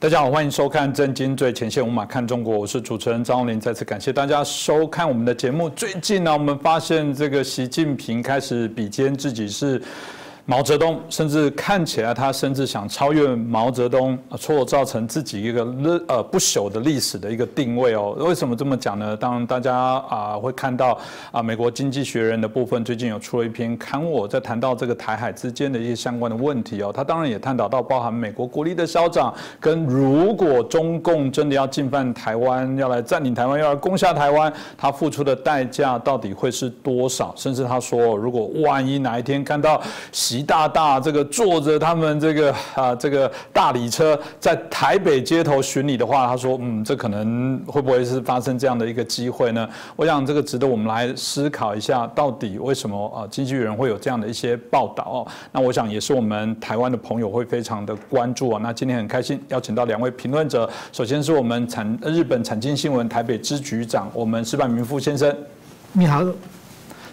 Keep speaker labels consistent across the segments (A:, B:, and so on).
A: 大家好，欢迎收看《震惊最前线》，无马看中国，我是主持人张林。再次感谢大家收看我们的节目。最近呢，我们发现这个习近平开始比肩自己是。毛泽东甚至看起来，他甚至想超越毛泽东，错造成自己一个呃不朽的历史的一个定位哦。为什么这么讲呢？当然，大家啊会看到啊，美国经济学人的部分最近有出了一篇刊物，在谈到这个台海之间的一些相关的问题哦。他当然也探讨到包含美国国力的消长，跟如果中共真的要进犯台湾，要来占领台湾，要来攻下台湾，他付出的代价到底会是多少？甚至他说，如果万一哪一天看到习大大这个坐着他们这个啊这个大礼车在台北街头巡礼的话，他说嗯，这可能会不会是发生这样的一个机会呢？我想这个值得我们来思考一下，到底为什么啊经纪人会有这样的一些报道哦？那我想也是我们台湾的朋友会非常的关注啊。那今天很开心邀请到两位评论者，首先是我们产日本产经新闻台北支局长我们石板明夫先生，
B: 你好，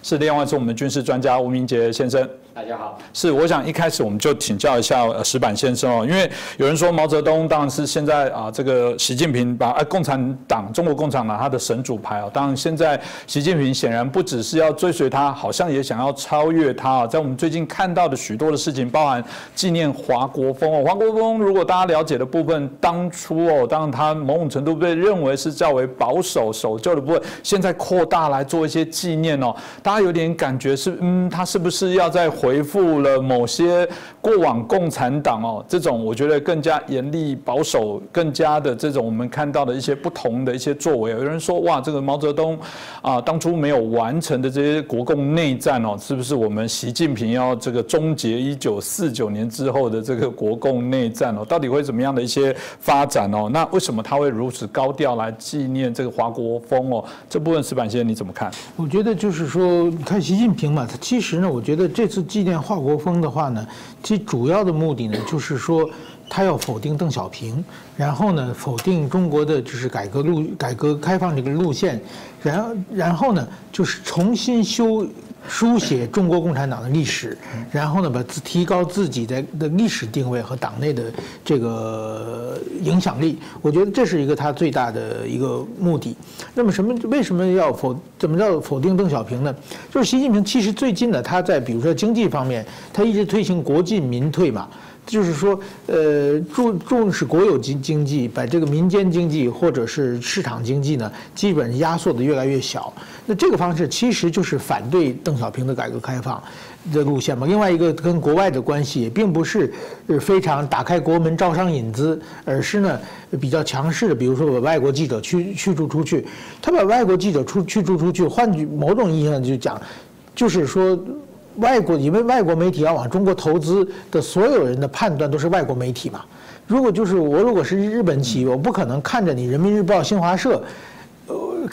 A: 是另外是我们军事专家吴明杰先生。
C: 大家好，
A: 是我想一开始我们就请教一下石板先生哦，因为有人说毛泽东当然是现在啊这个习近平把啊共产党中国共产党他的神主牌啊，当然现在习近平显然不只是要追随他，好像也想要超越他啊，在我们最近看到的许多的事情，包含纪念华国锋哦，华国锋如果大家了解的部分，当初哦，当然他某种程度被认为是较为保守守旧的部分，现在扩大来做一些纪念哦，大家有点感觉是嗯，他是不是要在回回复了某些过往共产党哦，这种我觉得更加严厉保守，更加的这种我们看到的一些不同的一些作为。有人说哇，这个毛泽东啊，当初没有完成的这些国共内战哦，是不是我们习近平要这个终结一九四九年之后的这个国共内战哦？到底会怎么样的一些发展哦？那为什么他会如此高调来纪念这个华国锋哦？这部分石板先生你怎么看？
B: 我觉得就是说，看习近平嘛，他其实呢，我觉得这次。纪念华国锋的话呢，其主要的目的呢，就是说他要否定邓小平，然后呢否定中国的就是改革路、改革开放这个路线，然然后呢就是重新修。书写中国共产党的历史，然后呢，把自提高自己的的历史定位和党内的这个影响力，我觉得这是一个他最大的一个目的。那么什么为什么要否怎么叫否定邓小平呢？就是习近平其实最近呢，他在比如说经济方面，他一直推行国进民退嘛。就是说，呃，重重视国有经经济，把这个民间经济或者是市场经济呢，基本压缩的越来越小。那这个方式其实就是反对邓小平的改革开放的路线嘛。另外一个跟国外的关系也并不是非常打开国门招商引资，而是呢比较强势的，比如说把外国记者驱驱逐出去。他把外国记者出驱逐出去，换句某种意义上就讲，就是说。外国因为外国媒体要往中国投资的所有人的判断都是外国媒体嘛。如果就是我如果是日本企业，我不可能看着你人民日报、新华社。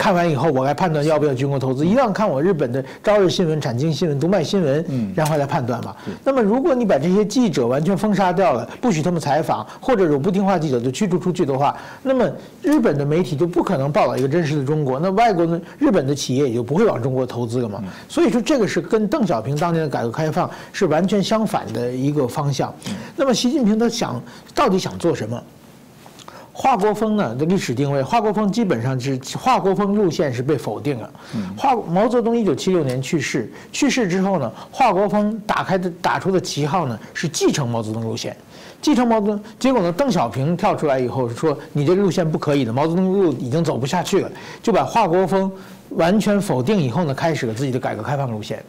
B: 看完以后，我来判断要不要军工投资，一定要看我日本的朝日新闻、产经新闻、读卖新闻，然后来判断嘛。那么，如果你把这些记者完全封杀掉了，不许他们采访，或者有不听话记者就驱逐出去的话，那么日本的媒体就不可能报道一个真实的中国，那外国的日本的企业也就不会往中国投资了嘛。所以说，这个是跟邓小平当年的改革开放是完全相反的一个方向。那么，习近平他想到底想做什么？华国锋呢的历史定位，华国锋基本上是华国锋路线是被否定了。华毛泽东一九七六年去世，去世之后呢，华国锋打开的打出的旗号呢是继承毛泽东路线，继承毛泽东。结果呢，邓小平跳出来以后说你这路线不可以的，毛泽东路已经走不下去了，就把华国锋完全否定以后呢，开始了自己的改革开放路线。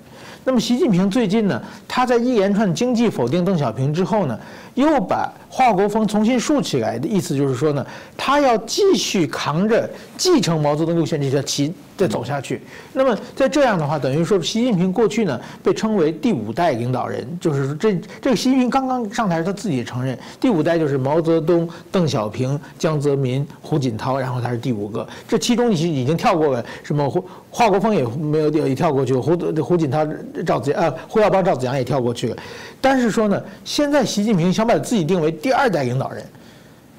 B: 那么习近平最近呢，他在一连串经济否定邓小平之后呢，又把。华国锋重新竖起来的意思就是说呢，他要继续扛着继承毛泽东路线这条旗再走下去。那么在这样的话，等于说习近平过去呢被称为第五代领导人，就是这这个习近平刚刚上台，他自己承认第五代就是毛泽东、邓小平、江泽民、胡锦涛，然后他是第五个。这其中已经已经跳过了什么华华国锋也没有也跳过去了，胡胡锦涛、赵子呃胡耀邦、赵子阳也跳过去了。但是说呢，现在习近平想把自己定为第二代领导人，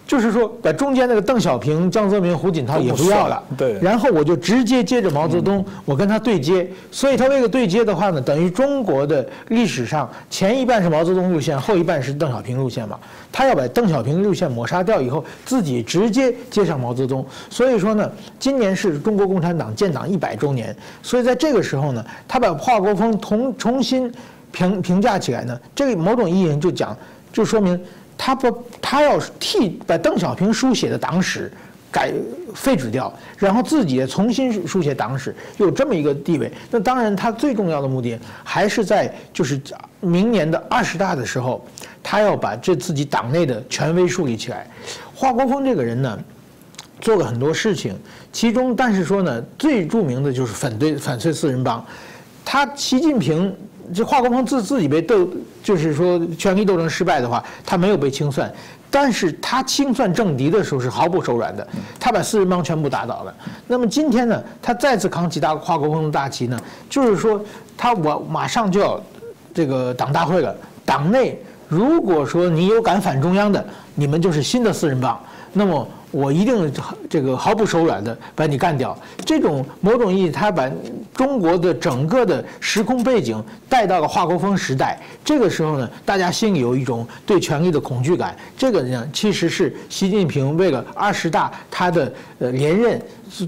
B: 就是说把中间那个邓小平、江泽民、胡锦涛也不要了，
A: 对，
B: 然后我就直接接着毛泽东，我跟他对接，所以他为了对接的话呢，等于中国的历史上前一半是毛泽东路线，后一半是邓小平路线嘛，他要把邓小平路线抹杀掉以后，自己直接接上毛泽东，所以说呢，今年是中国共产党建党一百周年，所以在这个时候呢，他把华国锋重重新评评价起来呢，这个某种意义上就讲，就说明。他不，他要替把邓小平书写的党史改废止掉，然后自己重新书写党史，有这么一个地位。那当然，他最重要的目的还是在就是明年的二十大的时候，他要把这自己党内的权威树立起来。华国锋这个人呢，做了很多事情，其中但是说呢，最著名的就是反对反对四人帮。他习近平。这华国锋自自己被斗，就是说权力斗争失败的话，他没有被清算，但是他清算政敌的时候是毫不手软的，他把四人帮全部打倒了。那么今天呢，他再次扛起大华国锋的大旗呢，就是说他我马上就要这个党大会了，党内如果说你有敢反中央的，你们就是新的四人帮，那么。我一定这个毫不手软的把你干掉。这种某种意义，他把中国的整个的时空背景带到了华国锋时代。这个时候呢，大家心里有一种对权力的恐惧感。这个呢，其实是习近平为了二十大他的呃连任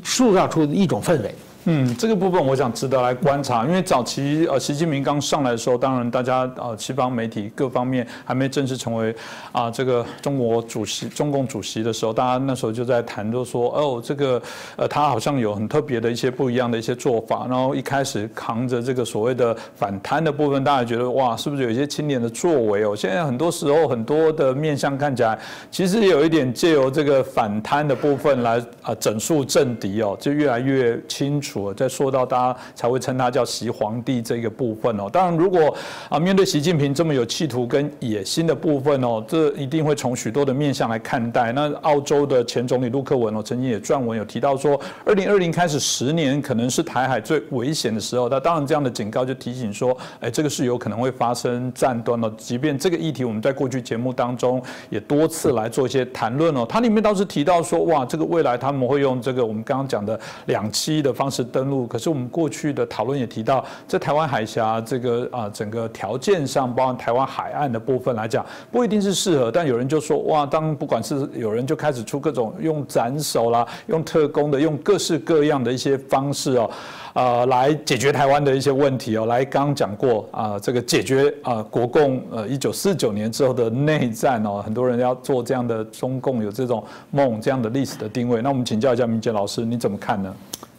B: 塑造出一种氛围。
A: 嗯，这个部分我想值得来观察，因为早期呃，习近平刚上来的时候，当然大家呃，西方媒体各方面还没正式成为啊这个中国主席、中共主席的时候，大家那时候就在谈，就说哦，这个呃，他好像有很特别的一些不一样的一些做法，然后一开始扛着这个所谓的反贪的部分，大家觉得哇，是不是有一些青年的作为哦？现在很多时候很多的面相看起来，其实有一点借由这个反贪的部分来啊整肃政敌哦，就越来越清楚。我再说到大家才会称他叫习皇帝这个部分哦。当然，如果啊面对习近平这么有企图跟野心的部分哦，这一定会从许多的面向来看待。那澳洲的前总理陆克文哦，曾经也撰文有提到说，二零二零开始十年可能是台海最危险的时候。那当然这样的警告就提醒说，哎，这个是有可能会发生战端哦。即便这个议题我们在过去节目当中也多次来做一些谈论哦，它里面倒是提到说，哇，这个未来他们会用这个我们刚刚讲的两栖的方式。登陆，可是我们过去的讨论也提到，在台湾海峡这个啊整个条件上，包括台湾海岸的部分来讲，不一定是适合。但有人就说，哇，当不管是有人就开始出各种用斩首啦，用特工的，用各式各样的一些方式哦，呃，来解决台湾的一些问题哦。来，刚刚讲过啊，这个解决啊国共呃一九四九年之后的内战哦，很多人要做这样的中共有这种梦这样的历史的定位。那我们请教一下明杰老师，你怎么看呢？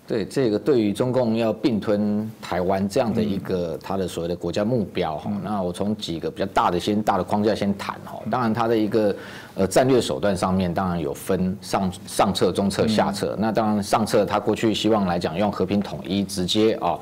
C: 对这个，对于中共要并吞台湾这样的一个他的所谓的国家目标哈，那我从几个比较大的先大的框架先谈哈。当然，他的一个呃战略手段上面，当然有分上上策、中策、下策。那当然上策，他过去希望来讲用和平统一直接啊。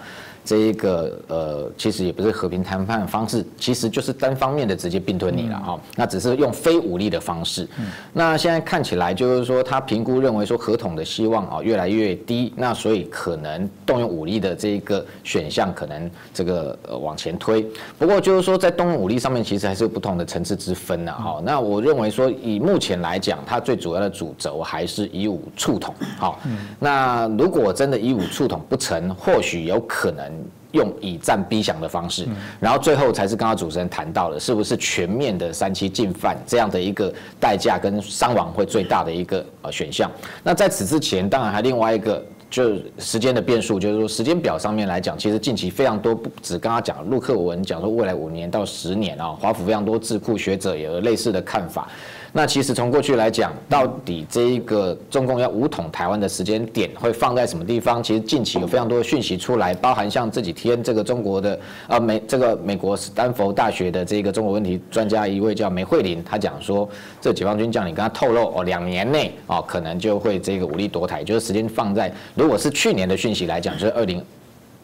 C: 这一个呃，其实也不是和平谈判的方式，其实就是单方面的直接并吞你了哈。那只是用非武力的方式。那现在看起来就是说，他评估认为说合统的希望啊越来越低，那所以可能动用武力的这一个选项可能这个呃往前推。不过就是说，在动用武力上面，其实还是有不同的层次之分的哈。那我认为说，以目前来讲，它最主要的主轴还是以武促统。好，那如果真的以武促统不成，或许有可能。用以战逼降的方式，然后最后才是刚刚主持人谈到的，是不是全面的三期进犯这样的一个代价跟伤亡会最大的一个呃选项？那在此之前，当然还另外一个就是时间的变数，就是说时间表上面来讲，其实近期非常多，不止刚刚讲陆克文讲说未来五年到十年啊，华府非常多智库学者也有类似的看法。那其实从过去来讲，到底这一个中共要武统台湾的时间点会放在什么地方？其实近期有非常多的讯息出来，包含像这几天这个中国的呃美这个美国斯坦福大学的这个中国问题专家一位叫梅惠玲，他讲说这解放军将领跟他透露哦，两年内哦可能就会这个武力夺台，就是时间放在如果是去年的讯息来讲，就是二零。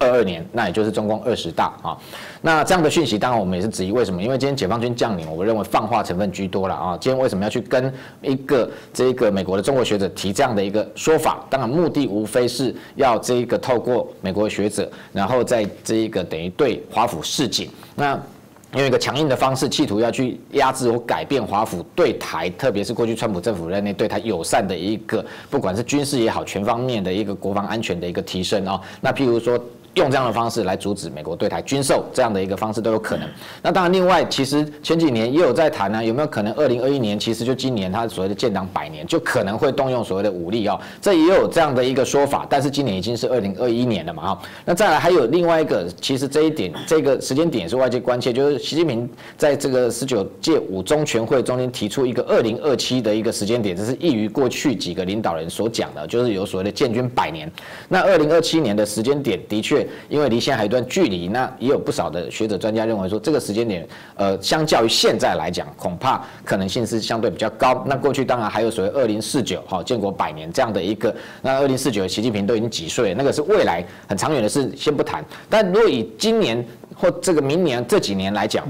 C: 二二年，那也就是中共二十大啊。那这样的讯息，当然我们也是质疑为什么？因为今天解放军将领，我们认为放话成分居多了啊。今天为什么要去跟一个这个美国的中国学者提这样的一个说法？当然目的无非是要这一个透过美国学者，然后在这一个等于对华府示警。那用一个强硬的方式，企图要去压制或改变华府对台，特别是过去川普政府任内对台友善的一个，不管是军事也好，全方面的一个国防安全的一个提升啊。那譬如说。用这样的方式来阻止美国对台军售，这样的一个方式都有可能。那当然，另外其实前几年也有在谈呢，有没有可能二零二一年，其实就今年它所谓的建党百年，就可能会动用所谓的武力哦，这也有这样的一个说法。但是今年已经是二零二一年了嘛，哈。那再来还有另外一个，其实这一点这个时间点是外界关切，就是习近平在这个十九届五中全会中间提出一个二零二七的一个时间点，这是异于过去几个领导人所讲的，就是有所谓的建军百年。那二零二七年的时间点的确。因为离现在还有一段距离，那也有不少的学者专家认为说，这个时间点，呃，相较于现在来讲，恐怕可能性是相对比较高。那过去当然还有所谓二零四九，哈，建国百年这样的一个，那二零四九，习近平都已经几岁，那个是未来很长远的事，先不谈。但如果以今年或这个明年这几年来讲，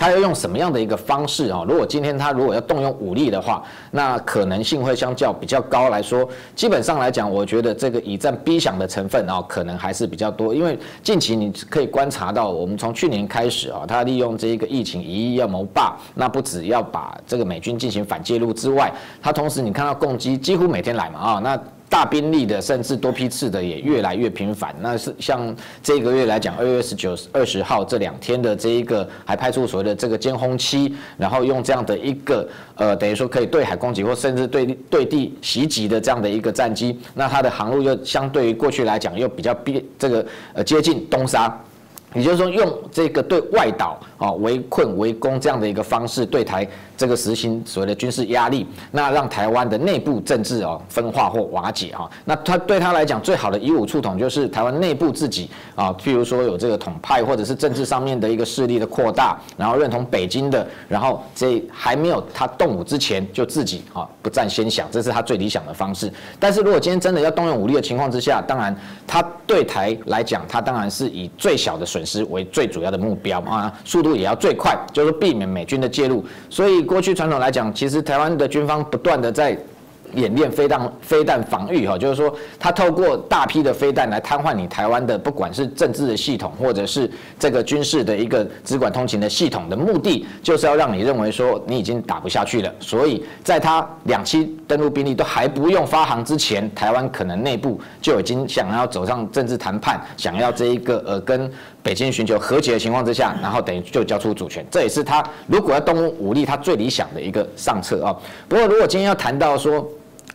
C: 他要用什么样的一个方式啊？如果今天他如果要动用武力的话，那可能性会相较比较高来说。基本上来讲，我觉得这个以战逼降的成分啊，可能还是比较多。因为近期你可以观察到，我们从去年开始啊，他利用这一个疫情一役要谋霸，那不只要把这个美军进行反介入之外，他同时你看到攻击几乎每天来嘛啊，那。大兵力的，甚至多批次的也越来越频繁。那是像这个月来讲，二月十九、二十号这两天的这一个，海派出所的这个监控期，然后用这样的一个呃，等于说可以对海攻击或甚至对对地袭击的这样的一个战机，那它的航路又相对于过去来讲又比较逼这个呃接近东沙。也就是说，用这个对外岛啊围困围攻这样的一个方式对台这个实行所谓的军事压力，那让台湾的内部政治哦分化或瓦解啊，那他对他来讲最好的以武促统就是台湾内部自己啊，譬如说有这个统派或者是政治上面的一个势力的扩大，然后认同北京的，然后这还没有他动武之前就自己啊不占先想，这是他最理想的方式。但是如果今天真的要动用武力的情况之下，当然他对台来讲，他当然是以最小的损。损失为最主要的目标啊，速度也要最快，就是避免美军的介入。所以过去传统来讲，其实台湾的军方不断的在演练飞弹飞弹防御哈，就是说他透过大批的飞弹来瘫痪你台湾的不管是政治的系统，或者是这个军事的一个直管通勤的系统的目的，就是要让你认为说你已经打不下去了。所以在他两栖登陆兵力都还不用发航之前，台湾可能内部就已经想要走上政治谈判，想要这一个呃跟。北京寻求和解的情况之下，然后等于就交出主权，这也是他如果要动用武力，他最理想的一个上策啊。不过，如果今天要谈到说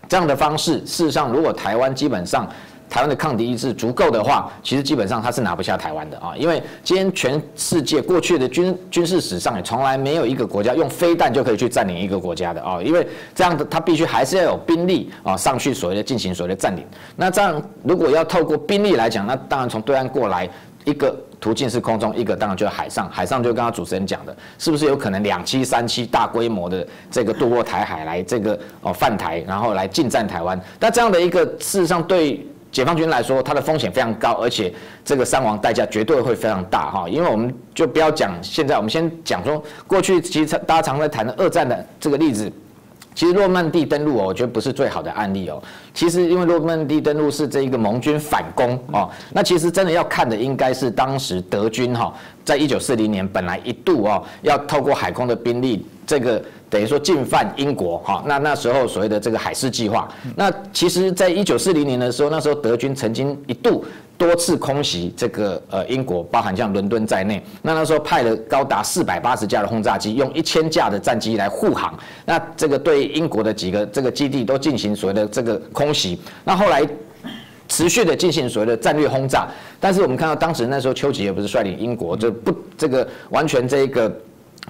C: 这样的方式，事实上，如果台湾基本上台湾的抗敌意志足够的话，其实基本上他是拿不下台湾的啊。因为今天全世界过去的军军事史上也从来没有一个国家用飞弹就可以去占领一个国家的啊。因为这样的他必须还是要有兵力啊上去所谓的进行所谓的占领。那这样如果要透过兵力来讲，那当然从对岸过来一个。途径是空中，一个当然就是海上。海上就刚刚主持人讲的，是不是有可能两栖、三栖大规模的这个渡过台海来这个哦犯台，然后来进占台湾？那这样的一个事实上对解放军来说，它的风险非常高，而且这个伤亡代价绝对会非常大哈。因为我们就不要讲现在，我们先讲说过去其实大家常在谈的二战的这个例子。其实诺曼底登陆哦，我觉得不是最好的案例哦。其实因为诺曼底登陆是这一个盟军反攻哦，那其实真的要看的应该是当时德军哈，在一九四零年本来一度哦要透过海空的兵力，这个等于说进犯英国哈。那那时候所谓的这个海事计划，那其实在一九四零年的时候，那时候德军曾经一度。多次空袭这个呃英国，包含像伦敦在内，那那时候派了高达四百八十架的轰炸机，用一千架的战机来护航，那这个对英国的几个这个基地都进行所谓的这个空袭，那后来持续的进行所谓的战略轰炸，但是我们看到当时那时候丘吉尔不是率领英国就不这个完全这一个。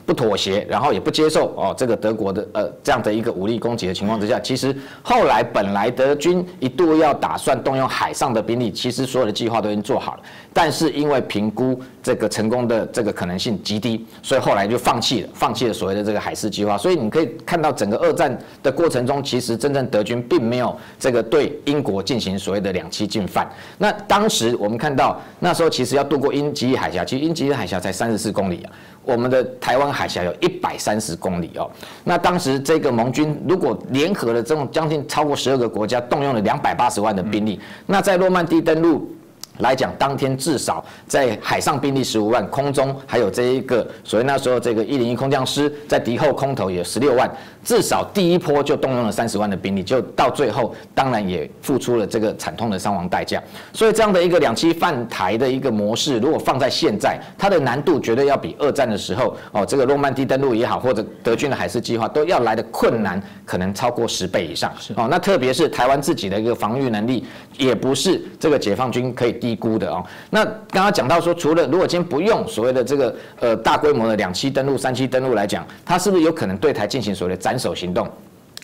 C: 不妥协，然后也不接受哦，这个德国的呃这样的一个武力攻击的情况之下，其实后来本来德军一度要打算动用海上的兵力，其实所有的计划都已经做好了，但是因为评估这个成功的这个可能性极低，所以后来就放弃了，放弃了所谓的这个海事计划。所以你可以看到整个二战的过程中，其实真正德军并没有这个对英国进行所谓的两栖进犯。那当时我们看到那时候其实要渡过英吉利海峡，其实英吉利海峡才三十四公里啊。我们的台湾海峡有一百三十公里哦，那当时这个盟军如果联合了这种将近超过十二个国家，动用了两百八十万的兵力，那在诺曼底登陆来讲，当天至少在海上兵力十五万，空中还有这一个所谓那时候这个一零一空降师，在敌后空投也十六万，至少第一波就动用了三十万的兵力，就到最后当然也付出了这个惨痛的伤亡代价。所以这样的一个两栖犯台的一个模式，如果放在现在，它的难度绝对要比二战的时候哦，这个诺曼底登陆也好，或者德军的海事计划都要来的困难，可能超过十倍以上。哦，那特别是台湾自己的一个防御能力，也不是这个解放军可以。低估的哦，那刚刚讲到说，除了如果今天不用所谓的这个呃大规模的两栖登陆、三栖登陆来讲，它是不是有可能对台进行所谓的斩首行动？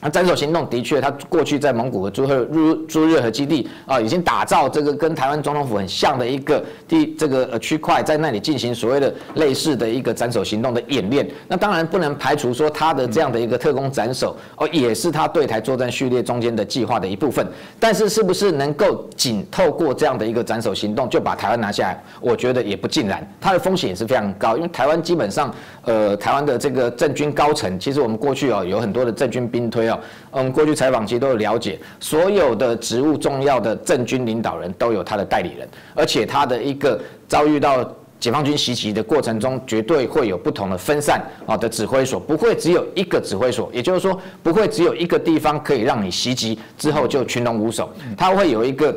C: 那斩首行动的确，他过去在蒙古的朱赫入朱日和基地啊，已经打造这个跟台湾总统府很像的一个地这个呃区块，在那里进行所谓的类似的一个斩首行动的演练。那当然不能排除说他的这样的一个特工斩首哦，也是他对台作战序列中间的计划的一部分。但是是不是能够仅透过这样的一个斩首行动就把台湾拿下来？我觉得也不尽然，它的风险也是非常高，因为台湾基本上呃台湾的这个政军高层，其实我们过去哦有很多的政军兵推。嗯，过去采访其实都有了解，所有的职务重要的政军领导人都有他的代理人，而且他的一个遭遇到解放军袭击的过程中，绝对会有不同的分散啊的指挥所，不会只有一个指挥所，也就是说，不会只有一个地方可以让你袭击之后就群龙无首，他会有一个。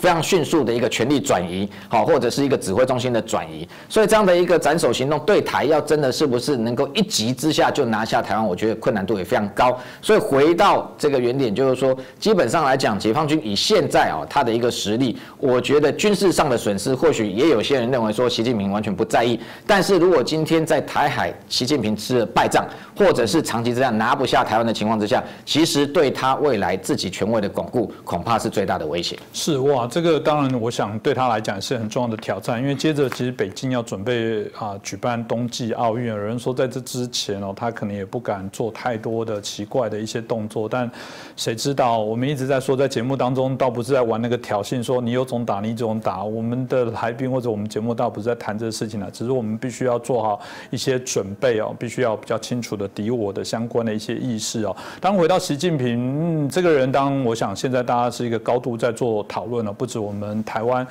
C: 非常迅速的一个权力转移，好，或者是一个指挥中心的转移，所以这样的一个斩首行动对台要真的是不是能够一击之下就拿下台湾，我觉得困难度也非常高。所以回到这个原点，就是说，基本上来讲，解放军以现在啊他的一个实力，我觉得军事上的损失，或许也有些人认为说习近平完全不在意。但是如果今天在台海，习近平吃了败仗，或者是长期这样拿不下台湾的情况之下，其实对他未来自己权威的巩固，恐怕是最大的威胁。
A: 是哇。这个当然，我想对他来讲是很重要的挑战，因为接着其实北京要准备啊举办冬季奥运，有人说在这之前哦，他可能也不敢做太多的奇怪的一些动作，但谁知道？我们一直在说，在节目当中倒不是在玩那个挑衅，说你有种打，你有种打。我们的来宾或者我们节目倒不是在谈这个事情了，只是我们必须要做好一些准备哦，必须要比较清楚的敌我的相关的一些意识哦。当回到习近平这个人，当我想现在大家是一个高度在做讨论了。不止我们台湾，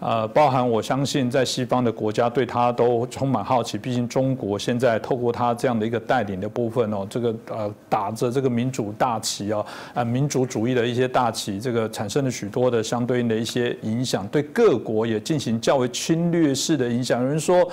A: 呃，包含我相信在西方的国家对他都充满好奇。毕竟中国现在透过他这样的一个带领的部分哦，这个呃打着这个民主大旗哦，呃民主主义的一些大旗，这个产生了许多的相对应的一些影响，对各国也进行较为侵略式的影响。有人说，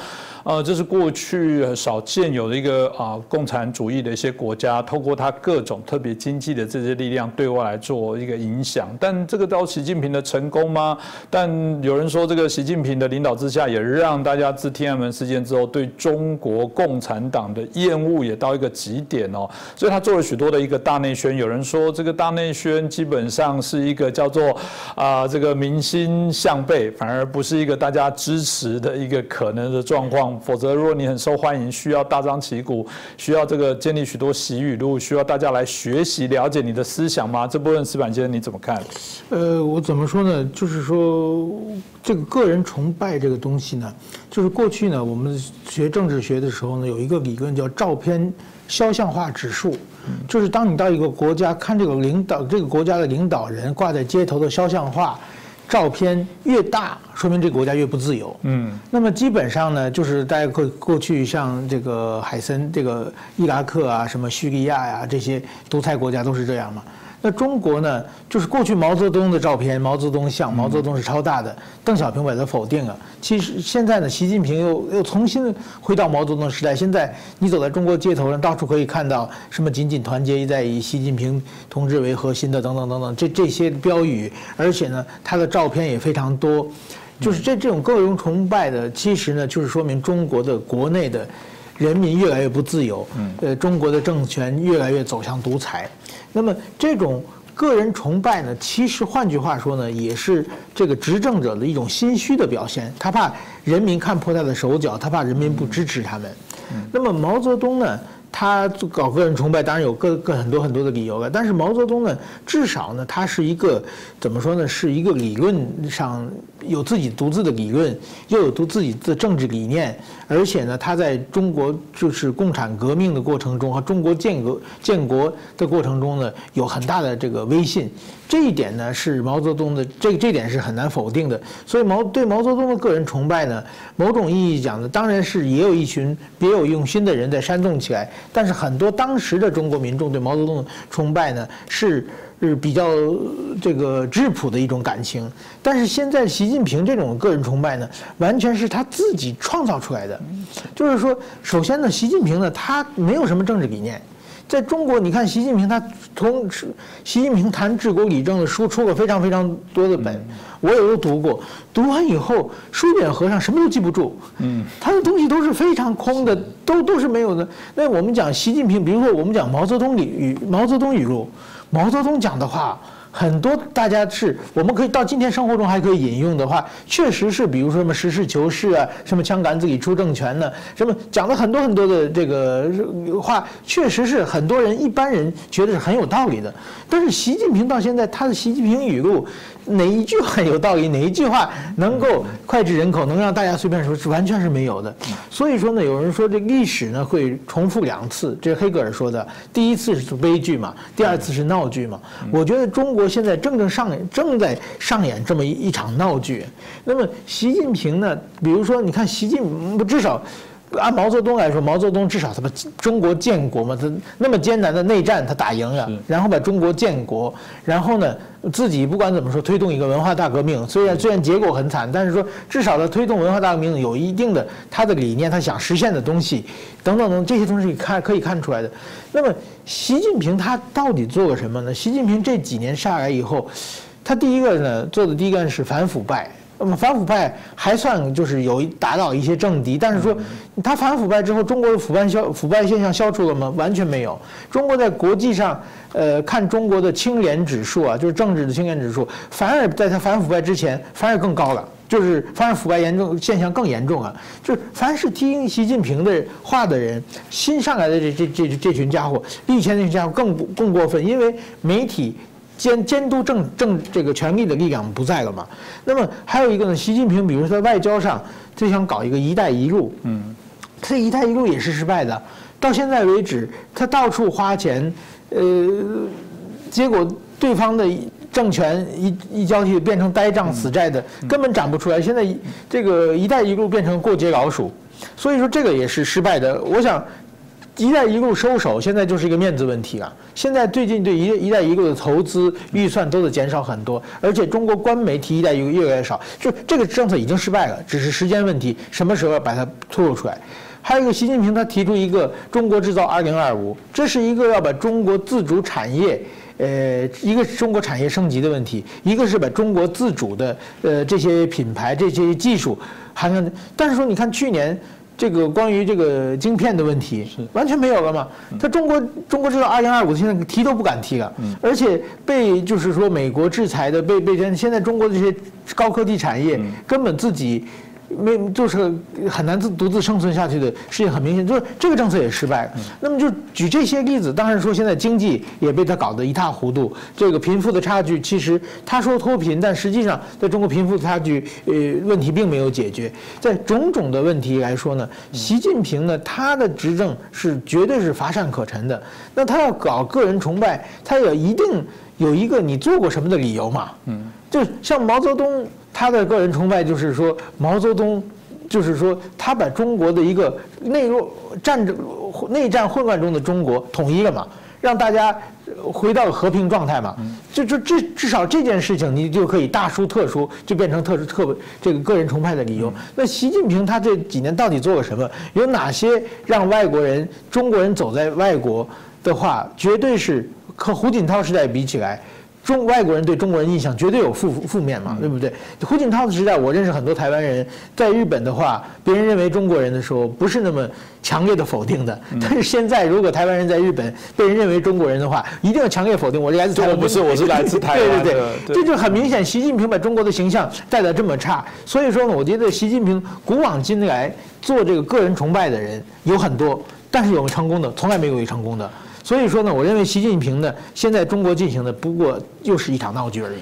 A: 呃，这是过去少见有的一个啊共产主义的一些国家，透过他各种特别经济的这些力量对外来做一个影响。但这个到习近平的成功。吗？但有人说，这个习近平的领导之下，也让大家自天安门事件之后，对中国共产党的厌恶也到一个极点哦。所以他做了许多的一个大内宣。有人说，这个大内宣基本上是一个叫做啊，这个民心向背，反而不是一个大家支持的一个可能的状况。否则，如果你很受欢迎，需要大张旗鼓，需要这个建立许多习语录，需要大家来学习了解你的思想吗？这部分石板先生你怎么看？
B: 呃，我怎么说呢？就是说，这个个人崇拜这个东西呢，就是过去呢，我们学政治学的时候呢，有一个理论叫照片肖像化指数，就是当你到一个国家看这个领导，这个国家的领导人挂在街头的肖像画照片越大，说明这个国家越不自由。嗯，那么基本上呢，就是大家过过去像这个海森、这个伊拉克啊、什么叙利亚呀这些独裁国家都是这样嘛。那中国呢？就是过去毛泽东的照片，毛泽东像，毛泽东是超大的。邓小平把它否定了。其实现在呢，习近平又又重新回到毛泽东时代。现在你走在中国街头上，到处可以看到什么“紧紧团结一”在以习近平同志为核心的等等等等这这些标语。而且呢，他的照片也非常多。就是这这种个人崇拜的，其实呢，就是说明中国的国内的人民越来越不自由。呃，中国的政权越来越走向独裁。那么这种个人崇拜呢，其实换句话说呢，也是这个执政者的一种心虚的表现。他怕人民看破他的手脚，他怕人民不支持他们。那么毛泽东呢，他搞个人崇拜，当然有各各很多很多的理由了。但是毛泽东呢，至少呢，他是一个怎么说呢，是一个理论上有自己独自的理论，又有独自己的政治理念，而且呢，他在中国就是共产革命的过程中和中国建国建国的过程中呢，有很大的这个威信。这一点呢，是毛泽东的这这点是很难否定的。所以毛对毛泽东的个人崇拜呢，某种意义讲呢，当然是也有一群别有用心的人在煽动起来。但是很多当时的中国民众对毛泽东的崇拜呢，是。是比较这个质朴的一种感情，但是现在习近平这种个人崇拜呢，完全是他自己创造出来的。就是说，首先呢，习近平呢，他没有什么政治理念。在中国，你看习近平他从习近平谈治国理政的书出过非常非常多的本，我也都读过。读完以后，书本和尚什么都记不住。嗯，他的东西都是非常空的，都都是没有的。那我们讲习近平，比如说我们讲毛泽东语毛泽东语录。毛泽东讲的话很多，大家是我们可以到今天生活中还可以引用的话，确实是，比如说什么实事求是啊，什么枪杆子里出政权呢，什么讲了很多很多的这个话，确实是很多人一般人觉得是很有道理的。但是习近平到现在他的习近平语录。哪一句话有道理？哪一句话能够脍炙人口，能让大家随便说，是完全是没有的。所以说呢，有人说这历史呢会重复两次，这是黑格尔说的。第一次是悲剧嘛，第二次是闹剧嘛。我觉得中国现在正正上演，正在上演这么一一场闹剧。那么习近平呢？比如说，你看习近平，至少。按毛泽东来说，毛泽东至少他把中国建国嘛，他那么艰难的内战他打赢了，然后把中国建国，然后呢自己不管怎么说推动一个文化大革命，虽然虽然结果很惨，但是说至少他推动文化大革命有一定的他的理念，他想实现的东西等等等这些东西看可以看出来的。那么习近平他到底做了什么呢？习近平这几年下来以后，他第一个呢做的第一个是反腐败。那么反腐败还算就是有打倒一些政敌，但是说他反腐败之后，中国的腐败消腐败现象消除了吗？完全没有。中国在国际上，呃，看中国的清廉指数啊，就是政治的清廉指数，反而在他反腐败之前反而更高了，就是反而腐败严重现象更严重啊。就是凡是听习近平的话的人，新上来的这这这这群家伙，比以前那群家伙更更过分，因为媒体。监监督政政这个权力的力量不在了嘛？那么还有一个呢？习近平，比如说在外交上，就想搞一个“一带一路”，嗯，他“一带一路”也是失败的。到现在为止，他到处花钱，呃，结果对方的政权一一交替变成呆账死债的，根本长不出来。现在这个“一带一路”变成过街老鼠，所以说这个也是失败的。我想。一带一路收手，现在就是一个面子问题了。现在最近对一一带一路的投资预算都在减少很多，而且中国官媒提一带一路越来越少，就这个政策已经失败了，只是时间问题，什么时候把它突露出来？还有一个，习近平他提出一个“中国制造二零二五”，这是一个要把中国自主产业，呃，一个是中国产业升级的问题，一个是把中国自主的呃这些品牌、这些技术含量。但是说，你看去年。这个关于这个晶片的问题是完全没有了嘛？他中国中国制造二零二五现在提都不敢提了，而且被就是说美国制裁的被被现现在中国这些高科技产业根本自己。没，就是很难自独自生存下去的事情，很明显，就是这个政策也失败了。那么就举这些例子，当然说现在经济也被他搞得一塌糊涂，这个贫富的差距，其实他说脱贫，但实际上在中国贫富差距呃问题并没有解决。在种种的问题来说呢，习近平呢他的执政是绝对是乏善可陈的。那他要搞个人崇拜，他也一定有一个你做过什么的理由嘛？嗯，就像毛泽东。他的个人崇拜就是说，毛泽东，就是说他把中国的一个内弱战争、内战混乱中的中国统一了嘛，让大家回到和平状态嘛。就就至至少这件事情，你就可以大书特书，就变成特殊特这个个人崇拜的理由。那习近平他这几年到底做了什么？有哪些让外国人、中国人走在外国的话，绝对是和胡锦涛时代比起来。中外国人对中国人印象绝对有负负面嘛，对不对？胡锦涛的时代，我认识很多台湾人，在日本的话，别人认为中国人的时候，不是那么强烈的否定的。但是现在，如果台湾人在日本被人认为中国人的话，一定要强烈否定。我是来自台湾，
A: 不是，我是来自台
B: 湾。对对对，这就很明显，习近平把中国的形象带得这么差。所以说呢，我觉得习近平古往今来做这个个人崇拜的人有很多，但是有成功的，从来没有一成功的。所以说呢，我认为习近平呢，现在中国进行的不过又是一场闹剧而已。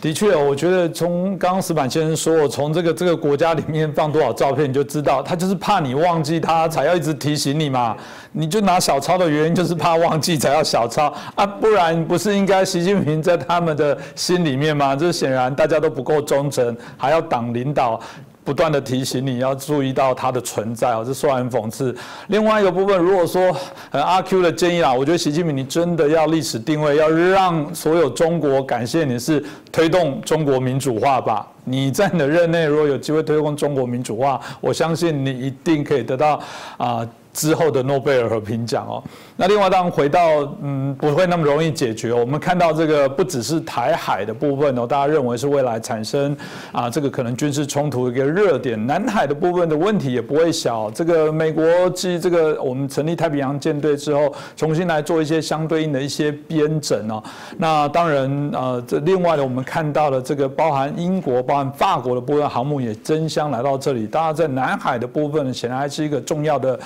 A: 的确，我觉得从刚刚石板先生说，我从这个这个国家里面放多少照片，你就知道他就是怕你忘记他，才要一直提醒你嘛。你就拿小抄的原因就是怕忘记才要小抄啊，不然不是应该习近平在他们的心里面吗？这显然大家都不够忠诚，还要党领导。不断的提醒你要注意到它的存在哦，这说来很讽刺。另外一个部分，如果说阿 Q 的建议啊，我觉得习近平你真的要历史定位，要让所有中国感谢你是推动中国民主化吧。你在你的任内如果有机会推动中国民主化，我相信你一定可以得到啊。之后的诺贝尔和平奖哦，那另外当然回到嗯不会那么容易解决。我们看到这个不只是台海的部分哦，大家认为是未来产生啊这个可能军事冲突的一个热点。南海的部分的问题也不会小。这个美国继这个我们成立太平洋舰队之后，重新来做一些相对应的一些编整哦。那当然呃这另外的我们看到的这个包含英国、包含法国的部分航母也争相来到这里。大家在南海的部分显然还是一个重要的。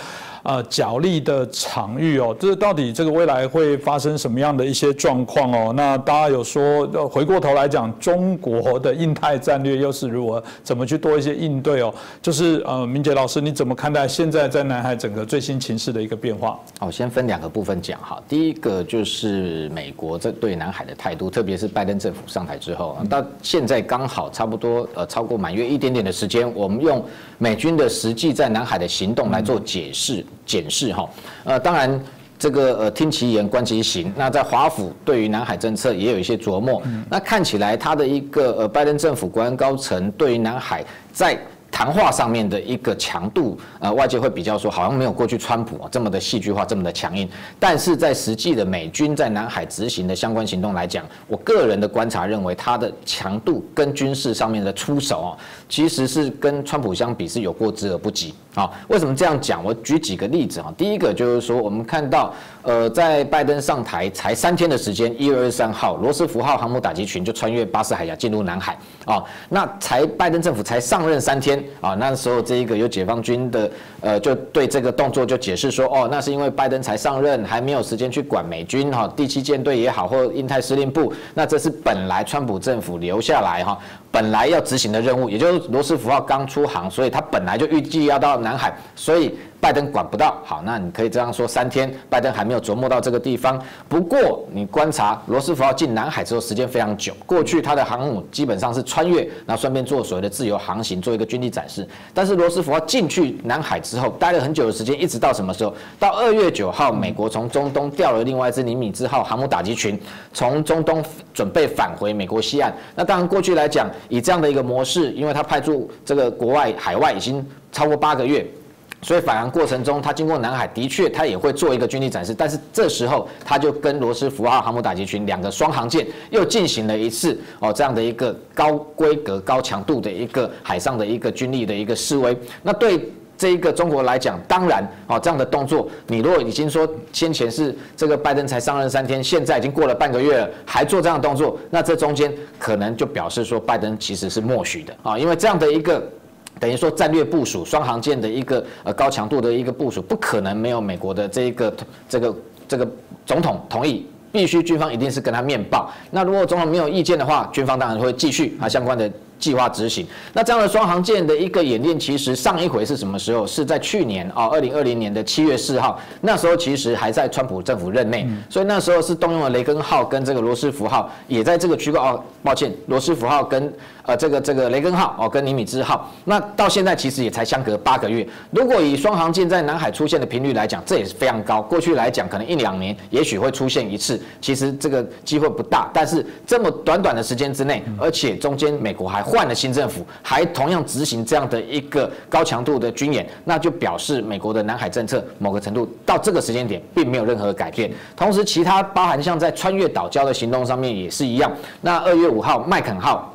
A: 呃，角力的场域哦，这到底这个未来会发生什么样的一些状况哦？那大家有说，回过头来讲，中国的印太战略又是如何，怎么去多一些应对哦？就是呃，明杰老师，你怎么看待现在在南海整个最新情势的一个变化？
C: 哦，先分两个部分讲哈。第一个就是美国这对南海的态度，特别是拜登政府上台之后，到现在刚好差不多呃超过满月一点点的时间，我们用美军的实际在南海的行动来做解释。检视哈，呃，当然这个呃听其言观其行。那在华府对于南海政策也有一些琢磨。那看起来他的一个呃拜登政府国安高层对于南海在。谈话上面的一个强度，呃，外界会比较说，好像没有过去川普这么的戏剧化，这么的强硬。但是在实际的美军在南海执行的相关行动来讲，我个人的观察认为，它的强度跟军事上面的出手啊，其实是跟川普相比是有过之而不及啊。为什么这样讲？我举几个例子啊。第一个就是说，我们看到，呃，在拜登上台才三天的时间，一月二十三号，罗斯福号航母打击群就穿越巴士海峡进入南海啊。那才拜登政府才上任三天。啊，那时候这一个有解放军的，呃，就对这个动作就解释说，哦，那是因为拜登才上任，还没有时间去管美军哈，第七舰队也好，或印太司令部，那这是本来川普政府留下来哈，本来要执行的任务，也就是罗斯福号刚出航，所以他本来就预计要到南海，所以。拜登管不到，好，那你可以这样说，三天拜登还没有琢磨到这个地方。不过你观察罗斯福号进南海之后，时间非常久。过去它的航母基本上是穿越，然后顺便做所谓的自由航行，做一个军力展示。但是罗斯福号进去南海之后，待了很久的时间，一直到什么时候？到二月九号，美国从中东调了另外一支尼米兹号航母打击群，从中东准备返回美国西岸。那当然，过去来讲，以这样的一个模式，因为他派驻这个国外海外已经超过八个月。所以返航过程中，他经过南海，的确他也会做一个军力展示，但是这时候他就跟罗斯福号航母打击群两个双航舰又进行了一次哦这样的一个高规格、高强度的一个海上的一个军力的一个示威。那对这一个中国来讲，当然啊这样的动作，你如果已经说先前是这个拜登才上任三天，现在已经过了半个月了，还做这样的动作，那这中间可能就表示说拜登其实是默许的啊，因为这样的一个。等于说战略部署双航舰的一个呃高强度的一个部署，不可能没有美国的这一个这个这个总统同意，必须军方一定是跟他面报。那如果总统没有意见的话，军方当然会继续啊相关的。计划执行，那这样的双航舰的一个演练，其实上一回是什么时候？是在去年啊，二零二零年的七月四号，那时候其实还在川普政府任内，所以那时候是动用了雷根号跟这个罗斯福号，也在这个区块哦，抱歉，罗斯福号跟呃这个这个雷根号哦跟尼米兹号，那到现在其实也才相隔八个月。如果以双航舰在南海出现的频率来讲，这也是非常高。过去来讲，可能一两年也许会出现一次，其实这个机会不大。但是这么短短的时间之内，而且中间美国还换了新政府，还同样执行这样的一个高强度的军演，那就表示美国的南海政策某个程度到这个时间点并没有任何改变。同时，其他包含像在穿越岛礁的行动上面也是一样。那二月五号麦肯号。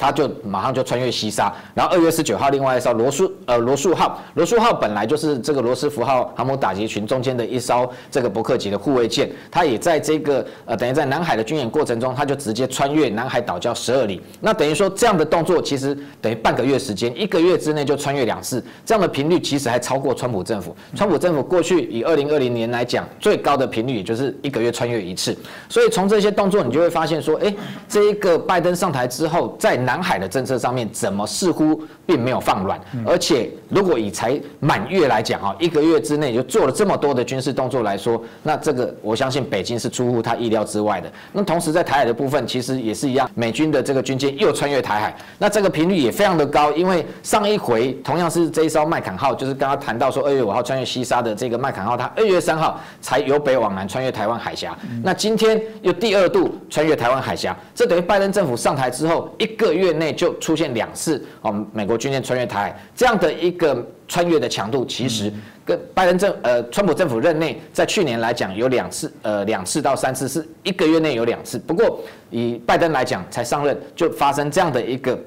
C: 他就马上就穿越西沙，然后二月十九号，另外一艘罗素呃罗素号，罗素号本来就是这个罗斯福号航母打击群中间的一艘这个伯克级的护卫舰，它也在这个呃等于在南海的军演过程中，它就直接穿越南海岛礁十二里。那等于说这样的动作，其实等于半个月时间，一个月之内就穿越两次，这样的频率其实还超过川普政府。川普政府过去以二零二零年来讲，最高的频率也就是一个月穿越一次。所以从这些动作，你就会发现说，哎，这一个拜登上台之后，在南南海的政策上面，怎么似乎并没有放软？而且，如果以才满月来讲啊，一个月之内就做了这么多的军事动作来说，那这个我相信北京是出乎他意料之外的。那同时在台海的部分，其实也是一样，美军的这个军舰又穿越台海，那这个频率也非常的高。因为上一回同样是这一艘麦坎号，就是刚刚谈到说二月五号穿越西沙的这个麦坎号，它二月三号才由北往南穿越台湾海峡。那今天又第二度穿越台湾海峡，这等于拜登政府上台之后一个月内就出现两次哦，美国军舰穿越台海这样的一个穿越的强度，其实跟拜登政呃川普政府任内在去年来讲有两次呃两次到三次，是一个月内有两次。不过以拜登来讲，才上任就发生这样的一个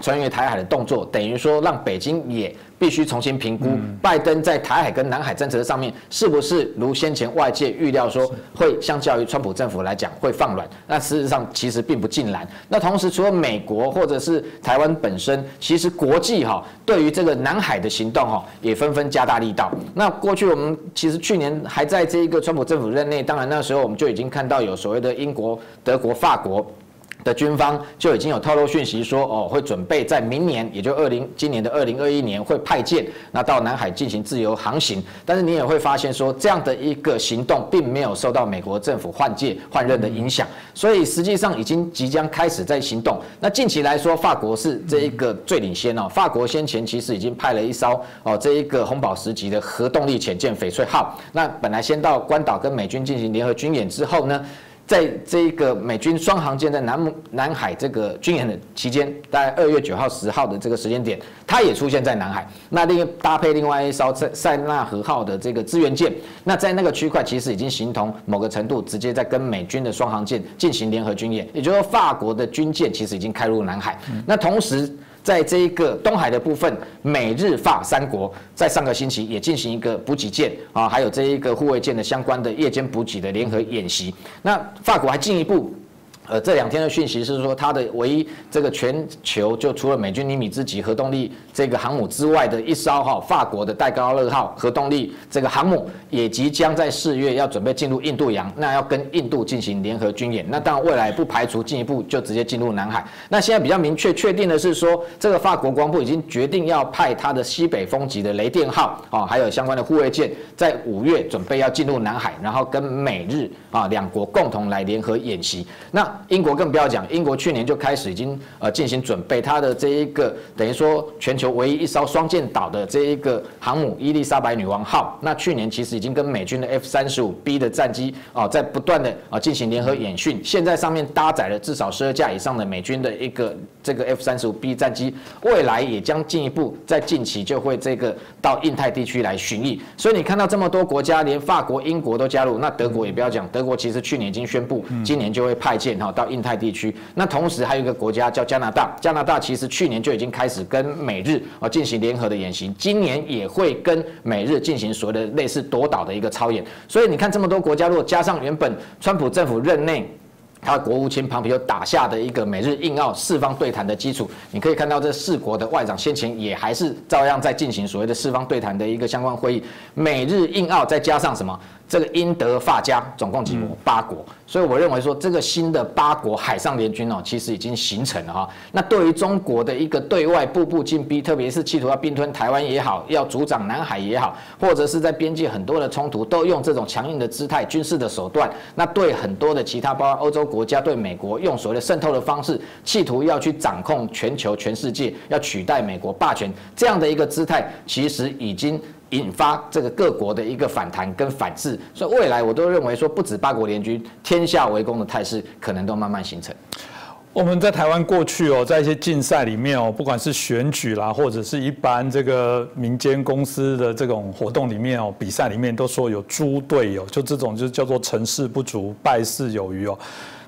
C: 穿越台海的动作，等于说让北京也。必须重新评估拜登在台海跟南海政策上面是不是如先前外界预料说会相较于川普政府来讲会放软？那事实上其实并不尽然。那同时除了美国或者是台湾本身，其实国际哈对于这个南海的行动哈也纷纷加大力道。那过去我们其实去年还在这一个川普政府任内，当然那时候我们就已经看到有所谓的英国、德国、法国。的军方就已经有透露讯息说，哦，会准备在明年，也就二零今年的二零二一年会派舰，那到南海进行自由航行。但是你也会发现说，这样的一个行动并没有受到美国政府换届换任的影响，所以实际上已经即将开始在行动。那近期来说，法国是这一个最领先哦。法国先前其实已经派了一艘哦这一个红宝石级的核动力潜舰翡翠号，那本来先到关岛跟美军进行联合军演之后呢？在这个美军双航舰在南南海这个军演的期间，大概二月九号、十号的这个时间点，它也出现在南海。那另搭配另外一艘塞塞纳河号的这个支援舰，那在那个区块其实已经形同某个程度，直接在跟美军的双航舰进行联合军演。也就是说，法国的军舰其实已经开入南海。那同时，在这一个东海的部分，美日法三国在上个星期也进行一个补给舰啊，还有这一个护卫舰的相关的夜间补给的联合演习。那法国还进一步。呃，这两天的讯息是说，它的唯一这个全球就除了美军尼米兹级核动力这个航母之外的一艘哈法国的戴高乐号核动力这个航母，也即将在四月要准备进入印度洋，那要跟印度进行联合军演。那当然未来不排除进一步就直接进入南海。那现在比较明确确定的是说，这个法国光部已经决定要派它的西北风级的雷电号啊，还有相关的护卫舰，在五月准备要进入南海，然后跟美日啊两国共同来联合演习。那英国更不要讲，英国去年就开始已经呃进行准备，它的这一个等于说全球唯一一艘双舰岛的这一个航母伊丽莎白女王号，那去年其实已经跟美军的 F 三十五 B 的战机啊在不断的啊进行联合演训，现在上面搭载了至少十二架以上的美军的一个这个 F 三十五 B 战机，未来也将进一步在近期就会这个到印太地区来巡弋，所以你看到这么多国家，连法国、英国都加入，那德国也不要讲，德国其实去年已经宣布今年就会派舰哈。到印太地区，那同时还有一个国家叫加拿大，加拿大其实去年就已经开始跟美日啊进行联合的演习，今年也会跟美日进行所谓的类似夺岛的一个操演。所以你看这么多国家，如果加上原本川普政府任内。他国务卿庞皮欧打下的一个美日印澳四方对谈的基础，你可以看到这四国的外长先前也还是照样在进行所谓的四方对谈的一个相关会议。美日印澳再加上什么？这个英德法加总共几国？八国。所以我认为说，这个新的八国海上联军哦，其实已经形成了哈。那对于中国的一个对外步步进逼，特别是企图要并吞台湾也好，要阻挡南海也好，或者是在边界很多的冲突，都用这种强硬的姿态、军事的手段。那对很多的其他包括欧洲。国家对美国用所谓的渗透的方式，企图要去掌控全球、全世界，要取代美国霸权，这样的一个姿态，其实已经引发这个各国的一个反弹跟反制。所以未来我都认为说，不止八国联军，天下为公的态势可能都慢慢形成。
A: 我们在台湾过去哦，在一些竞赛里面哦，不管是选举啦，或者是一般这个民间公司的这种活动里面哦，比赛里面都说有猪队友，就这种就叫做成事不足败事有余哦。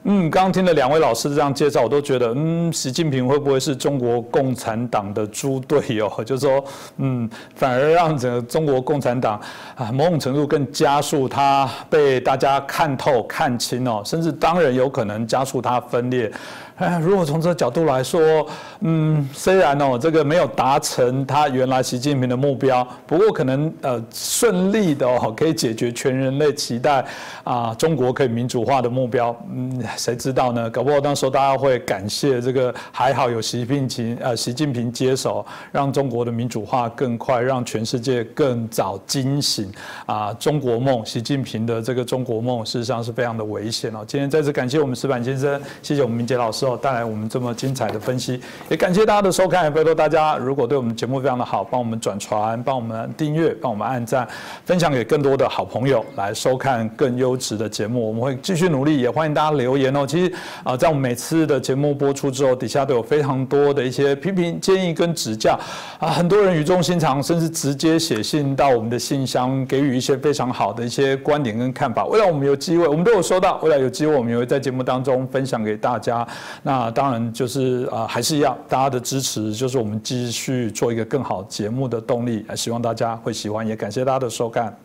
A: 嗯，刚刚听了两位老师这样介绍，我都觉得，嗯，习近平会不会是中国共产党的猪队友？就是说，嗯，反而让整个中国共产党啊，某种程度更加速它被大家看透、看清哦，甚至当然有可能加速它分裂。哎，如果从这个角度来说，嗯，虽然哦，这个没有达成他原来习近平的目标，不过可能呃顺利的哦，可以解决全人类期待啊，中国可以民主化的目标。嗯，谁知道呢？搞不好到时候大家会感谢这个，还好有习近平呃习近平接手，让中国的民主化更快，让全世界更早惊醒啊，中国梦，习近平的这个中国梦，事实上是非常的危险哦。今天再次感谢我们石板先生，谢谢我们明杰老师。带来我们这么精彩的分析，也感谢大家的收看。拜托大家，如果对我们节目非常的好，帮我们转传，帮我们订阅，帮我们按赞，分享给更多的好朋友来收看更优质的节目。我们会继续努力，也欢迎大家留言哦。其实啊，在我们每次的节目播出之后，底下都有非常多的一些批评建议跟指教啊，很多人语重心长，甚至直接写信到我们的信箱，给予一些非常好的一些观点跟看法。未来我们有机会，我们都有收到。未来有机会，我们也会在节目当中分享给大家。那当然就是啊，还是一样，大家的支持就是我们继续做一个更好节目的动力。希望大家会喜欢，也感谢大家的收看。